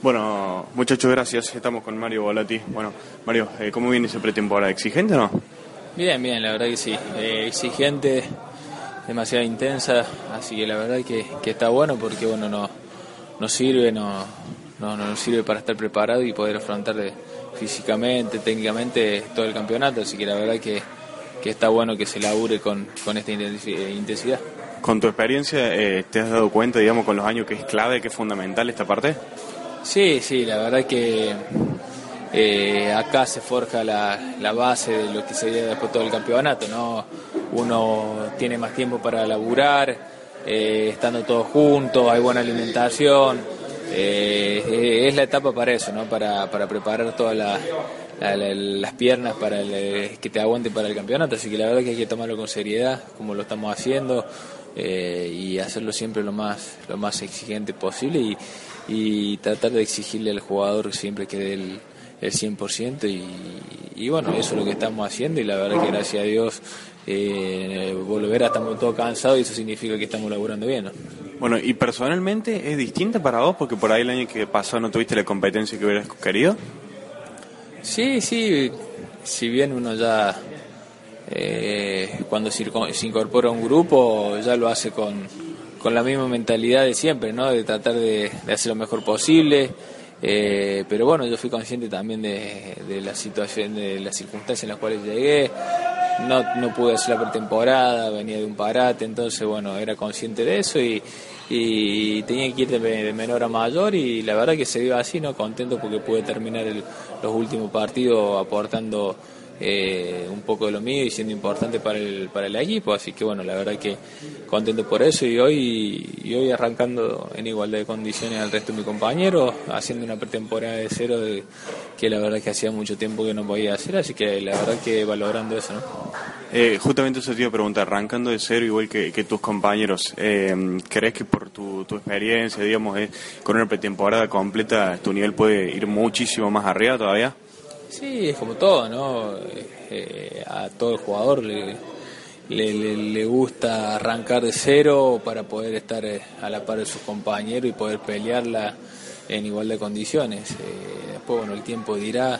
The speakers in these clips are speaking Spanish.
Bueno, muchachos, gracias. Estamos con Mario Volati. Bueno, Mario, eh, ¿cómo viene esa pretemporada? ¿Exigente o no? Bien, bien, la verdad que sí. Eh, exigente, demasiado intensa, así que la verdad que, que está bueno porque bueno, no, nos sirve, no, no, nos sirve para estar preparado y poder afrontar físicamente, técnicamente todo el campeonato, así que la verdad que, que está bueno que se labure con, con esta intensidad. Con tu experiencia, eh, ¿te has dado cuenta, digamos, con los años que es clave, que es fundamental esta parte? Sí, sí, la verdad que eh, acá se forja la, la, base de lo que sería después todo el campeonato, ¿no? Uno tiene más tiempo para laburar, eh, estando todos juntos, hay buena alimentación, eh, es la etapa para eso, ¿no? Para, para preparar todas las piernas para que te aguante para el campeonato, así que la verdad que hay que tomarlo con seriedad, como lo estamos haciendo, y hacerlo siempre lo más, lo más exigente posible y, y tratar de exigirle al jugador siempre que dé el, el 100% y, y bueno, eso es lo que estamos haciendo y la verdad que gracias a Dios eh, volver a estamos todos cansados y eso significa que estamos laburando bien. ¿no? Bueno, y personalmente es distinta para vos porque por ahí el año que pasó no tuviste la competencia que hubieras querido. Sí, sí, si bien uno ya eh, cuando se incorpora a un grupo ya lo hace con con la misma mentalidad de siempre, ¿no? De tratar de, hacer lo mejor posible. Eh, pero bueno, yo fui consciente también de, la situación, de las circunstancias en las cuales llegué. No, no pude hacer la pretemporada, venía de un parate, entonces bueno, era consciente de eso y, y tenía que ir de, menor a mayor y la verdad que se dio así, ¿no? Contento porque pude terminar los últimos partidos aportando eh, un poco de lo mío y siendo importante para el, para el equipo. Así que bueno, la verdad que contento por eso y hoy, y hoy arrancando en igualdad de condiciones al resto de mis compañeros, haciendo una pretemporada de cero de, que la verdad que hacía mucho tiempo que no podía hacer, así que la verdad que valorando eso. ¿no? Eh, justamente eso te iba a preguntar, arrancando de cero igual que, tus compañeros, eh, ¿crees que por tu, tu experiencia, digamos, eh, con una pretemporada completa, tu nivel puede ir muchísimo más arriba todavía? Sí, es como todo, ¿no? Eh, a todo el jugador le, le, gusta arrancar de cero para poder estar eh, a la par de sus compañeros y poder pelearla en igual de condiciones. Eh, después, bueno, el tiempo dirá,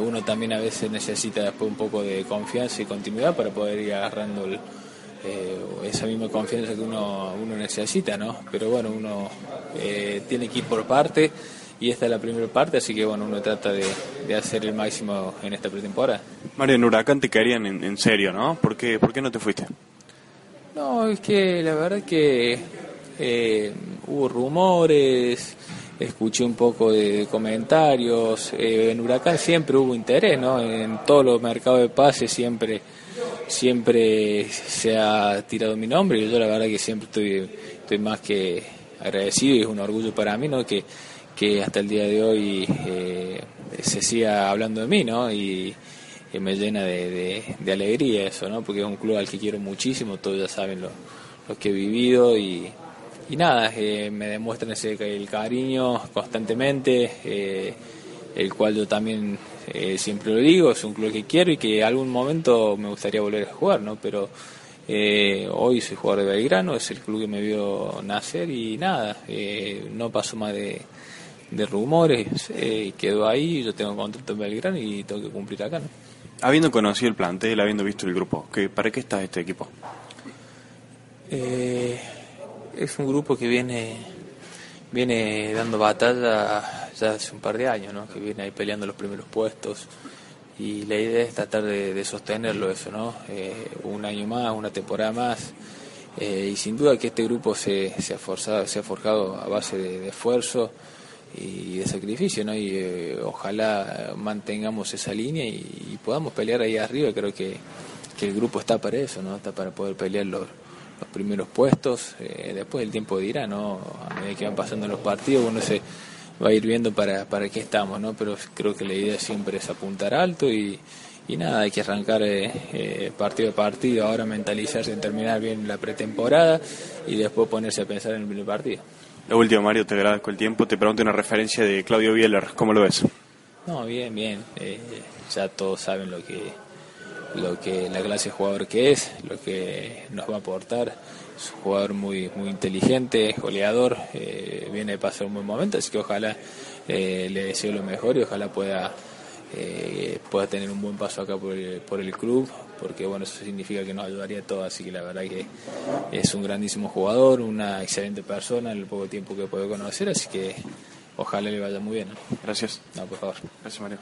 uno también a veces necesita después un poco de confianza y continuidad para poder ir agarrando esa misma confianza que uno, uno necesita, ¿no? Pero bueno, uno tiene que ir por parte y esta es la primera parte, así que bueno, uno trata de, hacer el máximo en esta pretemporada. Mario, en Huracán te querían en, serio, ¿no? ¿Por qué, ¿Por qué no te fuiste? No, es que la verdad que eh, hubo rumores, escuché un poco de comentarios, eh, en Huracán siempre hubo interés, ¿no? En todos los mercados de pases siempre siempre se ha tirado mi nombre y yo la verdad que siempre estoy, estoy más que agradecido y es un orgullo para mí, ¿no? Que que hasta el día de hoy eh, se siga hablando de mí, ¿no? Y me llena de, alegría eso, ¿no? Porque es un club al que quiero muchísimo, todos ya saben lo, que he vivido y, nada, eh, me demuestran ese el cariño constantemente, eh, el cual yo también siempre lo digo, es un club que quiero y que algún momento me gustaría volver a jugar, ¿no? Pero hoy soy jugador de Belgrano, es el club que me vio nacer y nada, no paso más de de rumores, eh, quedó ahí, yo tengo contrato en Belgrano y tengo que cumplir acá. ¿no? Habiendo conocido el plantel, habiendo visto el grupo, ¿qué, ¿para qué está este equipo? Eh, es un grupo que viene viene dando batalla ya hace un par de años, ¿no? que viene ahí peleando los primeros puestos y la idea es tratar de, sostenerlo eso, ¿no? Eh, un año más, una temporada más eh, y sin duda que este grupo se, se, ha, forzado, se ha forjado a base de esfuerzo, y de sacrificio, ¿no? Y eh, ojalá mantengamos esa línea y, podamos pelear ahí arriba. Creo que, que, el grupo está para eso, ¿no? Está para poder pelear los, los primeros puestos. Eh, después el tiempo dirá, ¿no? A medida que van pasando los partidos, uno se va a ir viendo para, para qué estamos, ¿no? Pero creo que la idea siempre es apuntar alto y, y nada, hay que arrancar eh, partido a partido, ahora mentalizarse en terminar bien la pretemporada y después ponerse a pensar en el primer partido. Lo último, Mario, te agradezco el tiempo. Te pregunto una referencia de Claudio Bieler. ¿Cómo lo ves? No, bien, bien. Eh, ya todos saben lo que lo que la clase de jugador que es, lo que nos va a aportar. Es un jugador muy, muy inteligente, goleador, eh, viene de pasar un buen momento, así que ojalá eh, le deseo lo mejor y ojalá pueda, eh, pueda tener un buen paso acá por el, por el club, porque bueno, eso significa que nos ayudaría a todos, así que la verdad que es un grandísimo jugador, una excelente persona en el poco tiempo que puedo conocer, así que ojalá le vaya muy bien. Gracias. No, por favor. Gracias, Mario.